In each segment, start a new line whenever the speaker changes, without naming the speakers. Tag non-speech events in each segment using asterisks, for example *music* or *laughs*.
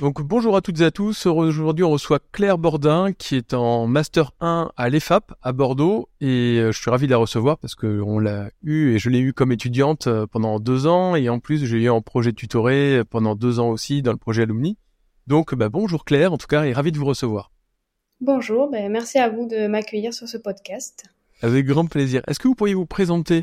Donc bonjour à toutes et à tous. Aujourd'hui, on reçoit Claire Bordin qui est en master 1 à l'EFAP à Bordeaux et euh, je suis ravi de la recevoir parce que on l'a eu et je l'ai eu comme étudiante euh, pendant deux ans et en plus j'ai eu en projet tutoré pendant deux ans aussi dans le projet Alumni. Donc bah, bonjour Claire en tout cas et ravi de vous recevoir.
Bonjour, ben, merci à vous de m'accueillir sur ce podcast.
Avec grand plaisir. Est-ce que vous pourriez vous présenter?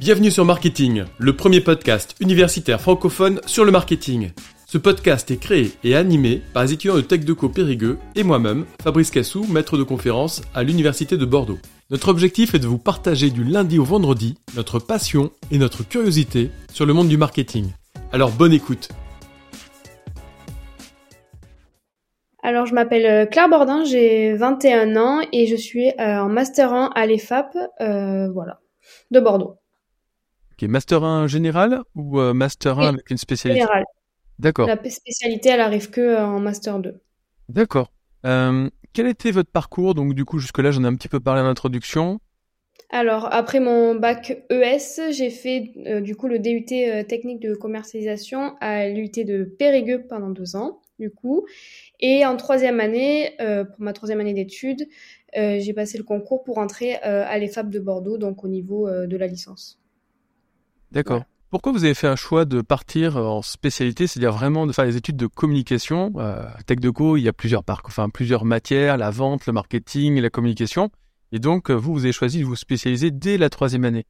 Bienvenue sur Marketing, le premier podcast universitaire francophone sur le marketing. Ce podcast est créé et animé par les étudiants de Tech Deco Périgueux et moi-même, Fabrice Cassou, maître de conférence à l'Université de Bordeaux. Notre objectif est de vous partager du lundi au vendredi notre passion et notre curiosité sur le monde du marketing. Alors bonne écoute
Alors, je m'appelle euh, Claire Bordin, j'ai 21 ans et je suis euh, en Master 1 à l'EFAP, euh, voilà, de Bordeaux.
Master 1 général ou euh, Master 1 avec une spécialité?
Générale.
D'accord.
La spécialité, elle arrive que euh, en Master 2.
D'accord. Euh, quel était votre parcours? Donc du coup, jusque-là, j'en ai un petit peu parlé en introduction.
Alors, après mon bac ES, j'ai fait euh, du coup le DUT euh, technique de commercialisation à l'UT de Périgueux pendant deux ans, du coup. Et en troisième année, pour ma troisième année d'études, j'ai passé le concours pour entrer à l'EFAP de Bordeaux, donc au niveau de la licence.
D'accord. Pourquoi vous avez fait un choix de partir en spécialité, c'est-à-dire vraiment de faire les études de communication euh, à Tech Deco, il y a plusieurs parcs, enfin plusieurs matières, la vente, le marketing et la communication. Et donc, euh, vous, vous avez choisi de vous spécialiser dès la troisième année?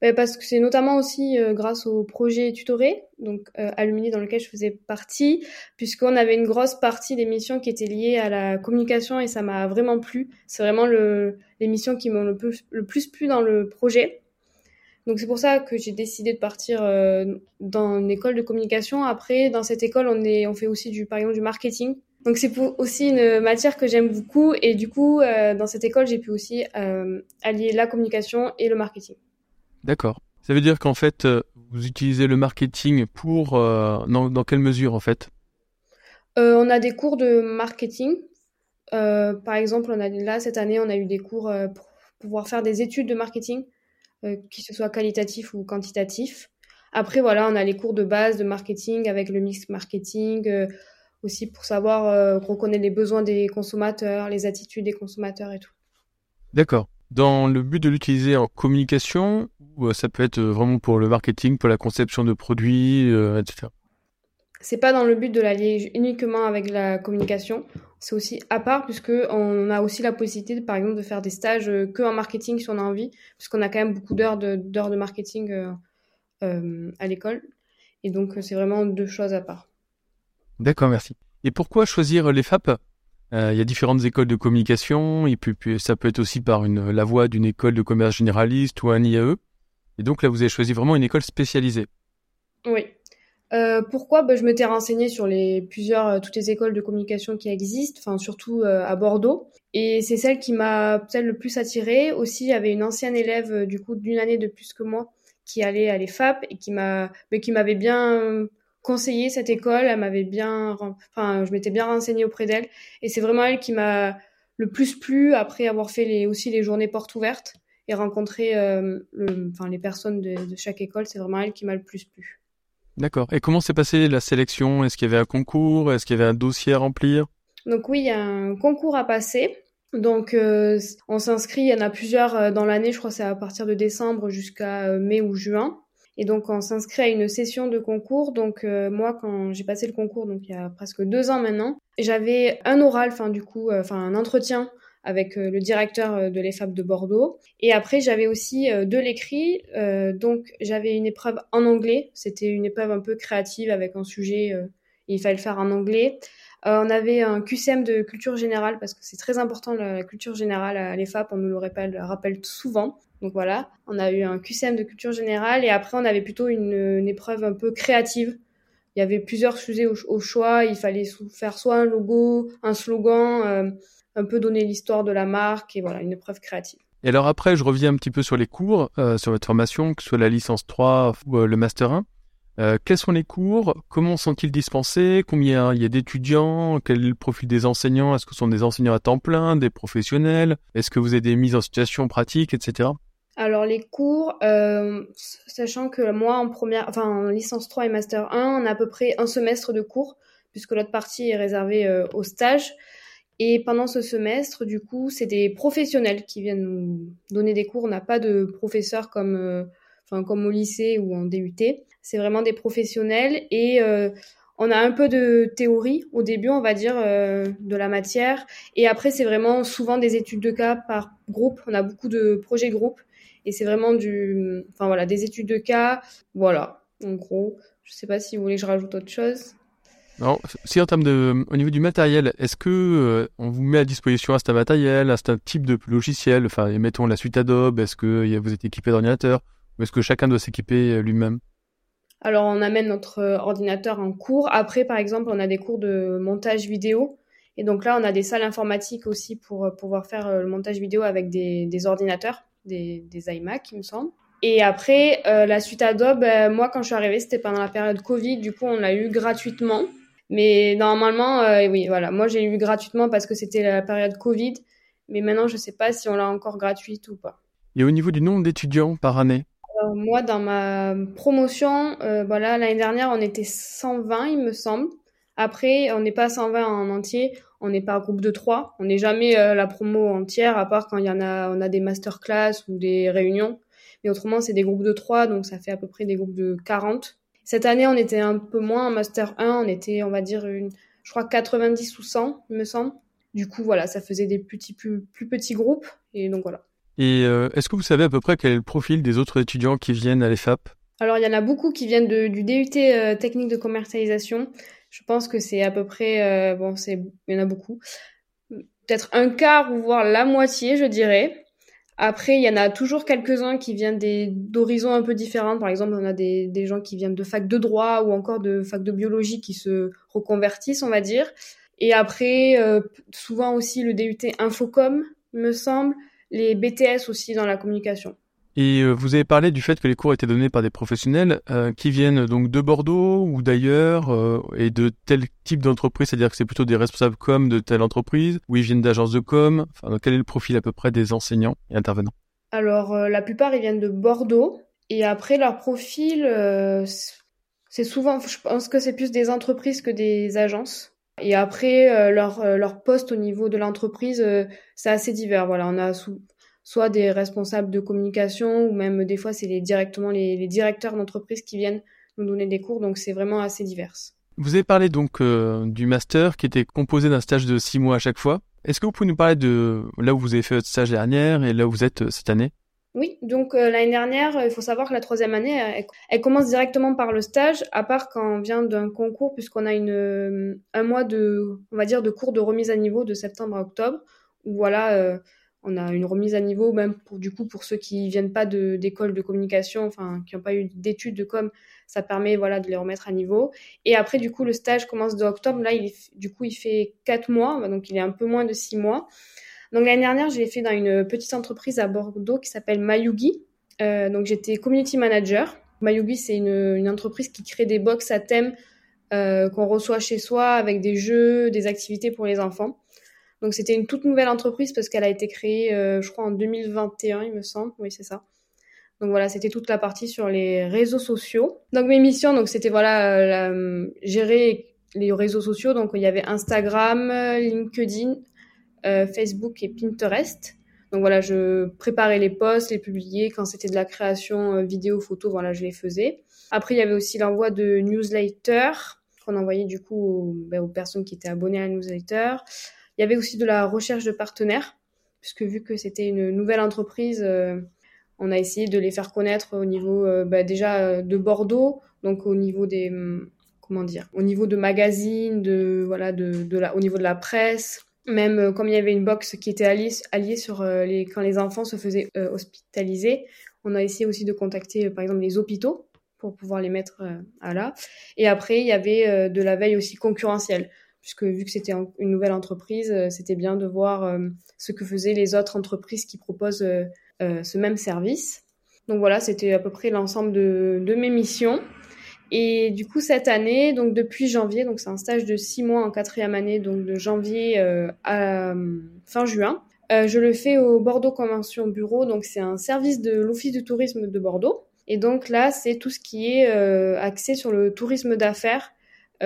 Ouais, parce que c'est notamment aussi euh, grâce au projet tutoré, donc euh, Alumni dans lequel je faisais partie, puisqu'on avait une grosse partie des missions qui étaient liées à la communication et ça m'a vraiment plu. C'est vraiment le, les missions qui m'ont le plus, le plus plu dans le projet. Donc c'est pour ça que j'ai décidé de partir euh, dans une école de communication. Après, dans cette école, on, est, on fait aussi du, par exemple, du marketing. Donc c'est aussi une matière que j'aime beaucoup et du coup, euh, dans cette école, j'ai pu aussi euh, allier la communication et le marketing.
D'accord. Ça veut dire qu'en fait, vous utilisez le marketing pour... dans, dans quelle mesure, en fait?
Euh, on a des cours de marketing. Euh, par exemple, on a là cette année, on a eu des cours pour pouvoir faire des études de marketing, euh, qui soit qualitatif ou quantitatif. Après, voilà, on a les cours de base de marketing avec le mix marketing, euh, aussi pour savoir euh, reconnaître les besoins des consommateurs, les attitudes des consommateurs et tout.
D'accord. Dans le but de l'utiliser en communication, euh, ça peut être vraiment pour le marketing, pour la conception de produits, etc.
C'est pas dans le but de l'allier uniquement avec la communication, c'est aussi à part puisque on a aussi la possibilité, par exemple, de faire des stages euh, que en marketing si on a envie, puisqu'on a quand même beaucoup d'heures de, d'heures de marketing euh, euh, à l'école. Et donc, c'est vraiment deux choses à part.
D'accord, merci. Et pourquoi choisir les FAP Euh, Il y a différentes écoles de communication, et puis, puis ça peut être aussi par une, la voie d'une école de commerce généraliste ou un IAE. Et donc là, vous avez choisi vraiment une école spécialisée.
Oui. Euh, pourquoi? Bah, Je m'étais renseignée sur les plusieurs, euh, toutes les écoles de communication qui existent, enfin surtout euh, à Bordeaux. Et c'est celle qui m'a peut-être le plus attirée. Aussi, il y avait une ancienne élève euh, du coup d'une année de plus que moi qui allait à l'EFAP et qui m'a, mais qui m'avait bien euh, conseillé cette école. Elle m'avait bien, enfin, je m'étais bien renseignée auprès d'elle. Et c'est vraiment elle qui m'a le plus plu après avoir fait les, aussi les journées portes ouvertes et rencontré euh, le, enfin, les personnes de chaque école. C'est vraiment elle qui m'a le plus plu.
D'accord. Et comment s'est passée la sélection? Est-ce qu'il y avait un concours? Est-ce qu'il y avait un dossier à remplir?
Donc oui, il y a un concours à passer. Donc euh, on s'inscrit, il y en a plusieurs euh, dans l'année, je crois c'est à partir de décembre jusqu'à euh, mai ou juin. Et donc on s'inscrit à une session de concours. Donc moi quand j'ai passé le concours, donc il y a presque deux ans maintenant, j'avais un oral, enfin du coup, enfin un entretien avec euh, le directeur euh, de l'EFAP de Bordeaux. Et après j'avais aussi euh, de l'écrit. Donc j'avais une épreuve en anglais. C'était une épreuve un peu créative avec un sujet. et il fallait le faire en anglais. On avait un QCM de culture générale parce que c'est très important la, culture générale à l'EFAP, on nous le rappelle, rappelle souvent. Donc voilà, on a eu un QCM de culture générale et après on avait plutôt une, une épreuve un peu créative. Il y avait plusieurs sujets au, au choix, il fallait faire soit un logo, un slogan, euh, un peu donner l'histoire de la marque et voilà, une épreuve créative.
Et alors après, je reviens un petit peu sur les cours, euh, sur votre formation, que ce soit la licence 3 ou euh, le master 1. Euh, quels sont les cours? Comment sont-ils dispensés? Combien il y a d'étudiants? Quel est le profil des enseignants? Est-ce que ce sont des enseignants à temps plein, des professionnels? Est-ce que vous avez des mises en situation pratiques, etc.
Alors les cours, euh, sachant que moi en première, enfin en licence 3 et master 1, on a à peu près un semestre de cours, puisque l'autre partie est réservée euh, au stage. Et pendant ce semestre, du coup, c'est des professionnels qui viennent nous donner des cours. On n'a pas de professeurs comme, euh, comme au lycée ou en DUT. C'est vraiment des professionnels et on a un peu de théorie au début, on va dire, de la matière. Et après, c'est vraiment souvent des études de cas par groupe. On a beaucoup de projets groupes et c'est vraiment du, enfin voilà, des études de cas. Voilà, en gros. Je sais pas si vous voulez que je rajoute autre chose.
Si en termes de, au niveau du matériel, est-ce que euh, on vous met à disposition un certain matériel, un certain type de logiciel, enfin, mettons la suite Adobe, est-ce que vous êtes équipé d'ordinateur, ou est-ce que chacun doit s'équiper euh, lui-même?
Alors, on amène notre euh, ordinateur en cours. Après, par exemple, on a des cours de montage vidéo. Et donc là, on a des salles informatiques aussi pour pouvoir faire le montage vidéo avec des, ordinateurs des, iMac, il me semble. Et après, la suite Adobe, moi, quand je suis arrivée, c'était pendant la période Covid. Du coup, on l'a eu gratuitement. Mais normalement, euh, oui, voilà. Moi, j'ai eu gratuitement parce que c'était la période Covid. Mais maintenant, je ne sais pas si on l'a encore gratuite ou pas.
Et au niveau du nombre d'étudiants par année?
Moi, dans ma promotion, voilà, l'année dernière, on était 120, il me semble. Après, on n'est pas 120 en entier on est par groupe de trois. On n'est jamais euh, la promo entière, à part quand il y en a, on a des masterclass ou des réunions. Mais autrement, c'est des groupes de trois, donc ça fait à peu près des groupes de 40. Cette année, on était un peu moins en master 1, on était, on va dire, une, je crois 90 ou 100, il me semble. Du coup, voilà, ça faisait des petits, plus, plus petits groupes, et donc voilà.
Et euh, est-ce que vous savez à peu près quel est le profil des autres étudiants qui viennent à l'EFAP
Alors, il y en a beaucoup qui viennent du DUT euh, technique de commercialisation. Je pense que c'est à peu près, euh, bon, c'est, il y en a beaucoup. Peut-être un quart ou voire la moitié, je dirais. Après, il y en a toujours quelques-uns qui viennent d'horizons un peu différents. Par exemple, on a des, des gens qui viennent de fac de droit ou encore de fac de biologie qui se reconvertissent, on va dire. Et après, euh, souvent aussi le DUT Infocom, me semble, les BTS aussi dans la communication.
Et euh, vous avez parlé du fait que les cours étaient donnés par des professionnels euh, qui viennent donc de Bordeaux ou d'ailleurs euh, et de tel type d'entreprise, c'est-à-dire que c'est plutôt des responsables com de telle entreprise ou ils viennent d'agences de com. Enfin, quel est le profil à peu près des enseignants et intervenants?
Alors la plupart ils viennent de Bordeaux et après leur profil, c'est souvent, je pense que c'est plus des entreprises que des agences. Et après, leur, leur poste au niveau de l'entreprise, c'est assez divers. Voilà, on a sous, soit des responsables de communication ou même des fois c'est les, directement les, directeurs d'entreprise qui viennent nous donner des cours, donc c'est vraiment assez divers.
Vous avez parlé donc euh, du master qui était composé d'un stage de six mois à chaque fois. Est-ce que vous pouvez nous parler de là où vous avez fait votre stage dernière et là où vous êtes euh, cette année?
Oui, donc euh, l'année dernière, il faut savoir que la troisième année, elle, commence directement par le stage, à part quand on vient d'un concours, puisqu'on a une, un mois de, on va dire, de cours de remise à niveau de septembre à octobre, où voilà on a une remise à niveau, même pour du coup pour ceux qui viennent pas d'école de, communication, enfin qui n'ont pas eu d'études de com, ça permet voilà de les remettre à niveau. Et après du coup le stage commence de octobre, là il du coup il fait quatre mois, donc il est un peu moins de six mois. Donc l'année dernière je l'ai fait dans une petite entreprise à Bordeaux qui s'appelle Mayugi. Euh, donc j'étais community manager. Mayugi c'est une, entreprise qui crée des box à thème euh, qu'on reçoit chez soi avec des jeux, des activités pour les enfants. Donc c'était une toute nouvelle entreprise parce qu'elle a été créée, euh, je crois, en 2021, il me semble. Oui, c'est ça. Donc voilà, c'était toute la partie sur les réseaux sociaux. Donc mes missions, donc c'était voilà euh, gérer les réseaux sociaux. Donc il y avait Instagram, LinkedIn, euh, Facebook et Pinterest. Donc voilà, je préparais les posts, les publiais quand c'était de la création vidéo, photo. Voilà, je les faisais. Après il y avait aussi l'envoi de newsletters qu'on envoyait du coup aux, ben, aux personnes qui étaient abonnées à la newsletter. Il y avait aussi de la recherche de partenaires, puisque vu que c'était une nouvelle entreprise, euh, on a essayé de les faire connaître au niveau euh, bah, déjà euh, de Bordeaux, donc au niveau des hum, comment dire, au niveau de magazines, de voilà, de, la, au niveau de la presse. Même comme il y avait une box qui était alliée, alliée sur les quand les enfants se faisaient hospitaliser, on a essayé aussi de contacter par exemple les hôpitaux pour pouvoir les mettre à là. Et après, il y avait de la veille aussi concurrentielle puisque vu que c'était une nouvelle entreprise, euh, c'était bien de voir euh, ce que faisaient les autres entreprises qui proposent euh, ce même service. Donc voilà, c'était à peu près l'ensemble de, mes missions. Et du coup, cette année, donc depuis janvier, donc c'est un stage de six mois en quatrième année, donc de janvier à fin juin, Je le fais au Bordeaux Convention Bureau, donc c'est un service de l'Office du tourisme de Bordeaux. Et donc là, c'est tout ce qui est axé sur le tourisme d'affaires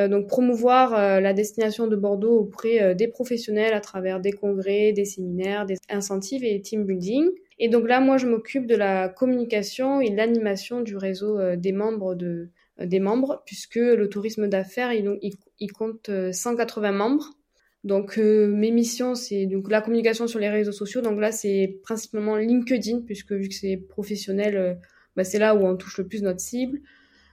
donc promouvoir euh, la destination de Bordeaux auprès euh, des professionnels à travers des congrès, des séminaires, des incentives et team building. Et donc là, moi, je m'occupe de la communication et l'animation du réseau des membres de des membres, puisque le tourisme d'affaires, il, il, compte 180 membres. Donc mes missions, c'est donc la communication sur les réseaux sociaux. Donc là, c'est principalement LinkedIn, puisque vu que c'est professionnel, bah, c'est là où on touche le plus notre cible.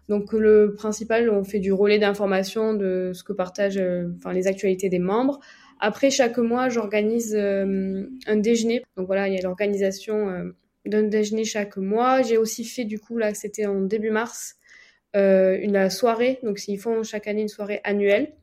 Donc le principal, on fait du relais d'informations de ce que partagent euh, enfin, les actualités des membres. Après, chaque mois, j'organise euh, un déjeuner. Donc voilà, il y a l'organisation euh, d'un déjeuner chaque mois. J'ai aussi fait, du coup, là, c'était en début mars, une soirée. Donc ils font chaque année une soirée annuelle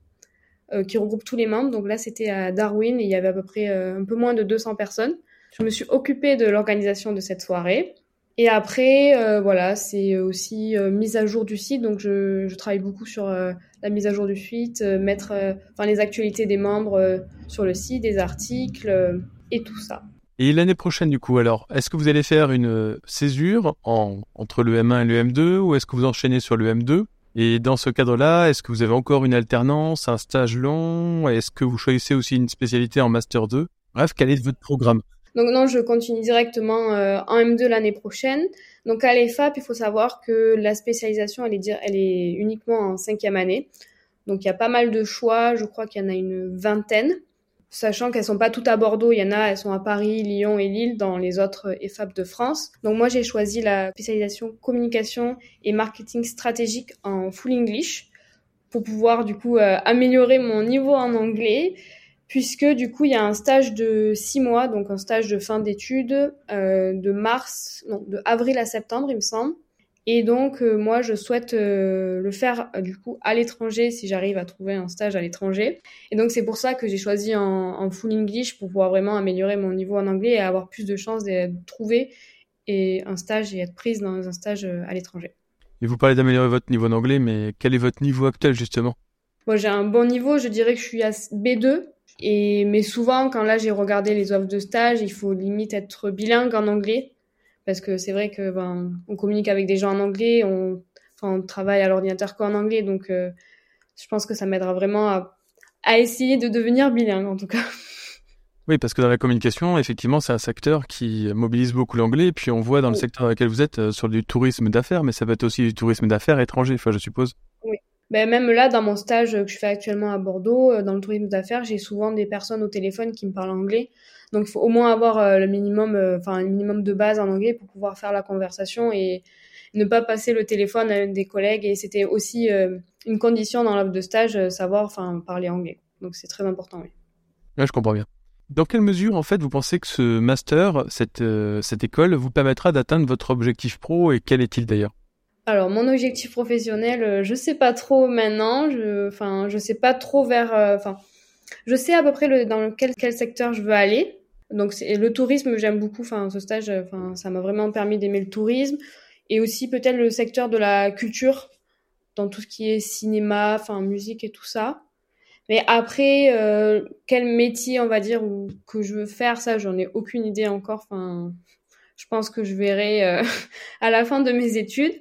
qui regroupe tous les membres. Donc là, c'était à Darwin et il y avait à peu près un peu moins de 200 personnes. Je me suis occupée de l'organisation de cette soirée. Et après, euh, voilà, c'est aussi euh, mise à jour du site. Donc, je, travaille beaucoup sur euh, la mise à jour du site, mettre les actualités des membres sur le site, des articles et tout ça.
Et l'année prochaine, du coup, alors, est-ce que vous allez faire une césure en, entre le M1 et le M2 ou est-ce que vous enchaînez sur le M2 Et dans ce cadre-là, est-ce que vous avez encore une alternance, un stage long? Est-ce que vous choisissez aussi une spécialité en Master 2 Bref, quel est votre programme?
Donc non, je continue directement euh, en M2 l'année prochaine. Donc à l'EFAP, il faut savoir que la spécialisation, elle est, elle est uniquement en cinquième année. Donc il y a pas mal de choix, je crois qu'il y en a une vingtaine, sachant qu'elles sont pas toutes à Bordeaux, il y en a, elles sont à Paris, Lyon et Lille dans les autres EFAP de France. Donc moi j'ai choisi la spécialisation communication et marketing stratégique en full English pour pouvoir du coup euh, améliorer mon niveau en anglais puisque du coup il y a un stage de six mois, donc un stage de fin d'études euh, de mars, non, de avril à septembre il me semble. Et donc euh, moi je souhaite euh, le faire du coup à l'étranger si j'arrive à trouver un stage à l'étranger. Et donc c'est pour ça que j'ai choisi en, en, full English pour pouvoir vraiment améliorer mon niveau en anglais et avoir plus de chances de trouver et un stage et être prise dans un stage à l'étranger.
Et vous parlez d'améliorer votre niveau en anglais, mais quel est votre niveau actuel justement?
Moi j'ai un bon niveau, je dirais que je suis à B2 et, mais souvent, quand là j'ai regardé les offres de stage, il faut limite être bilingue en anglais. Parce que c'est vrai que ben, on communique avec des gens en anglais, on, enfin, on travaille à l'ordinateur qu'en anglais. Donc euh, je pense que ça m'aidera vraiment à, à essayer de devenir bilingue en tout cas.
Oui, parce que dans la communication, effectivement, c'est un secteur qui mobilise beaucoup l'anglais. Puis on voit dans le secteur dans lequel vous êtes euh, sur du tourisme d'affaires, mais ça peut être aussi du tourisme d'affaires étranger, enfin, je suppose.
Ben, même là, dans mon stage que je fais actuellement à Bordeaux, euh, dans le tourisme d'affaires, j'ai souvent des personnes au téléphone qui me parlent anglais. Donc, il faut au moins avoir euh, le minimum, euh, enfin, un minimum de base en anglais pour pouvoir faire la conversation et ne pas passer le téléphone à des collègues. Et c'était aussi une condition dans l'offre de stage, savoir, enfin, parler anglais. Donc, c'est très important.
Là, je comprends bien. Dans quelle mesure, en fait, vous pensez que ce master, cette école, vous permettra d'atteindre votre objectif pro et quel est-il d'ailleurs?
Alors mon objectif professionnel, euh, je sais pas trop maintenant. Je, enfin, je sais pas trop vers. Euh, enfin, je sais à peu près dans quel, secteur je veux aller. Donc le tourisme, j'aime beaucoup. Ce stage, euh, ça m'a vraiment permis d'aimer le tourisme et aussi peut-être le secteur de la culture, dans tout ce qui est cinéma, musique et tout ça. Mais après, quel métier on va dire ou que je veux faire, ça, j'en ai aucune idée encore. Enfin, je pense que je verrai *laughs* à la fin de mes études.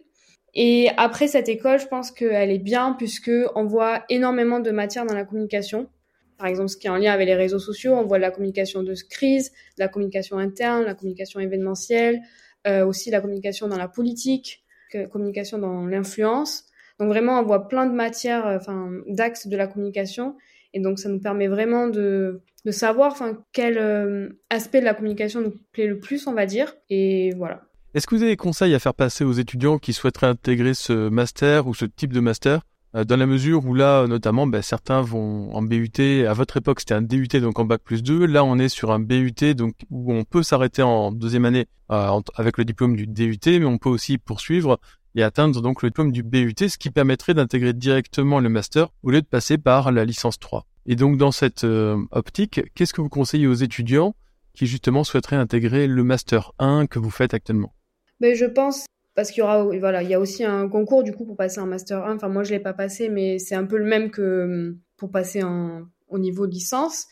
Et après cette école, je pense qu'elle est bien puisque on voit énormément de matière dans la communication. Par exemple, ce qui est en lien avec les réseaux sociaux, on voit la communication de crise, la communication interne, la communication événementielle, euh, aussi la communication dans la politique, la communication dans l'influence. Donc vraiment, on voit plein de matières, euh, enfin d'axes de la communication, et donc ça nous permet vraiment de, de savoir, enfin quel euh, aspect de la communication nous plaît le plus, on va dire. Et voilà.
Est-ce que vous avez des conseils à faire passer aux étudiants qui souhaiteraient intégrer ce master ou ce type de master euh, dans la mesure où là, notamment, ben, certains vont en BUT. À votre époque, c'était un DUT, donc en bac plus 2. Là, on est sur un BUT, donc où on peut s'arrêter en deuxième année euh, avec le diplôme du DUT, mais on peut aussi poursuivre et atteindre donc le diplôme du BUT, ce qui permettrait d'intégrer directement le master au lieu de passer par la licence 3. Et donc, dans cette euh, optique, qu'est-ce que vous conseillez aux étudiants qui justement souhaiteraient intégrer le master 1 que vous faites actuellement?
Mais je pense parce qu'il y aura voilà, il y a aussi un concours du coup pour passer un master 1. Enfin moi je l'ai pas passé mais c'est un peu le même que pour passer en, au niveau licence.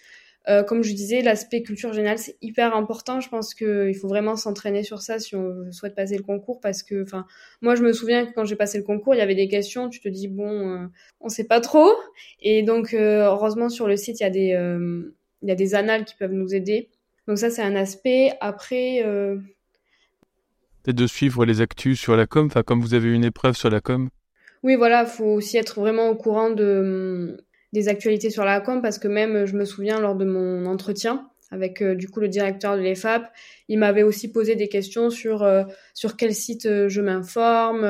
Euh, comme je disais, l'aspect culture générale, c'est hyper important. Je pense qu'il faut vraiment s'entraîner sur ça si on souhaite passer le concours parce que, enfin, moi, je me souviens que quand j'ai passé le concours, il y avait des questions, tu te dis, bon, euh, on sait pas trop. Et donc, euh, heureusement, sur le site, il y a des, euh, il y a des annales qui peuvent nous aider. Donc ça, c'est un aspect. Après,
peut-être de suivre les actus sur la com, enfin, comme vous avez une épreuve sur la com.
Oui, voilà, faut aussi être vraiment au courant de des actualités sur la com parce que même je me souviens lors de mon entretien avec euh, du coup le directeur de l'EFAP, il m'avait aussi posé des questions sur euh, sur quel site euh, je m'informe,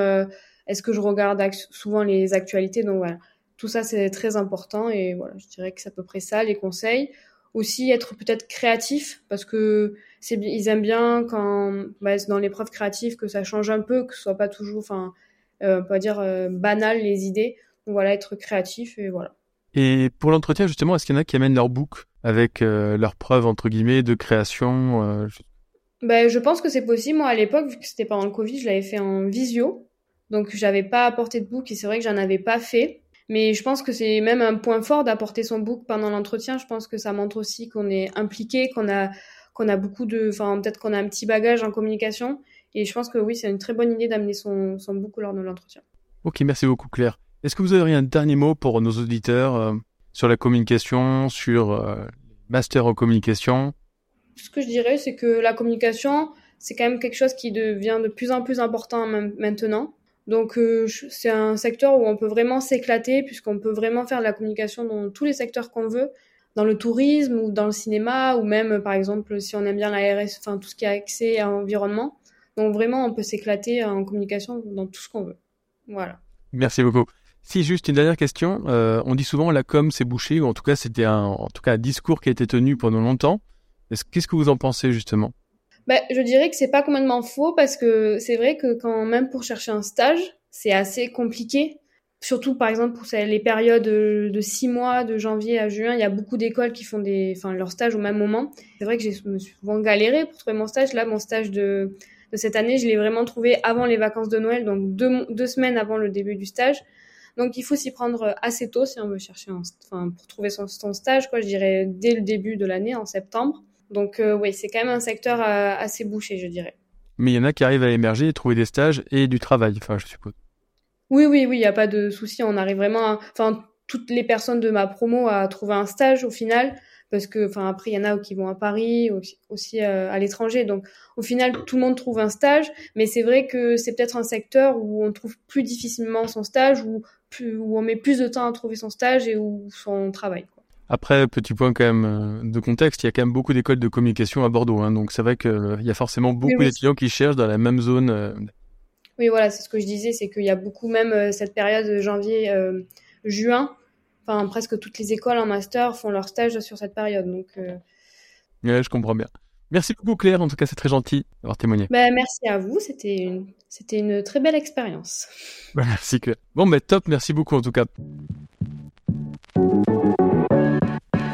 est-ce que je regarde souvent les actualités donc voilà. Tout ça c'est très important et voilà, je dirais que c'est à peu près ça les conseils. Aussi être peut-être créatif parce que c'est ils aiment bien quand bah, dans l'épreuve créative que ça change un peu, que ce soit pas toujours enfin on peut dire banal les idées. Donc voilà, être créatif et voilà.
Et pour l'entretien, justement, est-ce qu'il y en a qui amènent leur book avec euh, leurs preuves, entre guillemets, de création euh.
Ben, je pense que c'est possible. Moi, à l'époque, vu que c'était pendant le Covid, je l'avais fait en visio. Donc, j'avais pas apporté de book et c'est vrai que j'en avais pas fait. Mais je pense que c'est même un point fort d'apporter son book pendant l'entretien. Je pense que ça montre aussi qu'on est impliqué, qu'on a, qu'on a beaucoup de, enfin, peut-être qu'on a un petit bagage en communication. Et je pense que oui, c'est une très bonne idée d'amener son, son book lors de l'entretien.
Ok, merci beaucoup, Claire. Est-ce que vous auriez un dernier mot pour nos auditeurs euh, sur la communication, sur euh, master en communication?
Ce que je dirais, c'est que la communication, c'est quand même quelque chose qui devient de plus en plus important maintenant. Donc euh, c'est un secteur où on peut vraiment s'éclater puisqu'on peut vraiment faire de la communication dans tous les secteurs qu'on veut, dans le tourisme ou dans le cinéma ou même par exemple si on aime bien la RS, enfin tout ce qui a accès à l'environnement. Donc vraiment on peut s'éclater en communication dans tout ce qu'on veut. Voilà.
Merci beaucoup. Si juste une dernière question, euh, on dit souvent la com c'est bouché, ou en tout cas c'était un discours qui a été tenu pendant longtemps. Qu'est-ce que vous en pensez justement?
Ben, je dirais que c'est pas complètement faux parce que c'est vrai que quand même pour chercher un stage, c'est assez compliqué. Surtout par exemple pour les périodes de six mois, de janvier à juin, il y a beaucoup d'écoles qui font des, enfin leur stage au même moment. C'est vrai que j'ai souvent galéré pour trouver mon stage. Là, mon stage de, de cette année, je l'ai vraiment trouvé avant les vacances de Noël, donc deux, deux semaines avant le début du stage. Donc il faut s'y prendre assez tôt si on veut chercher, enfin pour trouver son, stage, quoi. Je dirais dès le début de l'année, en septembre. Donc euh, oui, c'est quand même un secteur euh, assez bouché, je dirais.
Mais il y en a qui arrivent à émerger et trouver des stages et du travail, enfin je suppose.
Oui, oui, oui, il n'y a pas de souci. On arrive vraiment, à... enfin toutes les personnes de ma promo à trouver un stage au final parce que enfin après il y en a qui vont à Paris aussi, à l'étranger donc au final tout le monde trouve un stage mais c'est vrai que c'est peut-être un secteur où on trouve plus difficilement son stage ou où on met plus de temps à trouver son stage et où son travail.
Après, petit point quand même euh, de contexte, il y a quand même beaucoup d'écoles de communication à Bordeaux, hein, donc c'est vrai qu'il euh, y a forcément beaucoup d'étudiants qui cherchent dans la même zone. Euh.
Oui, voilà, c'est ce que je disais, c'est qu'il y a beaucoup même cette période de janvier, juin, enfin presque toutes les écoles en master font leur stage sur cette période, donc.
Ouais, je comprends bien. Merci beaucoup Claire, en tout cas c'est très gentil d'avoir témoigné.
Ben, merci à vous, c'était une, c'était une très belle expérience. *laughs*
Ben, merci Claire. Bon ben top, merci beaucoup en tout cas.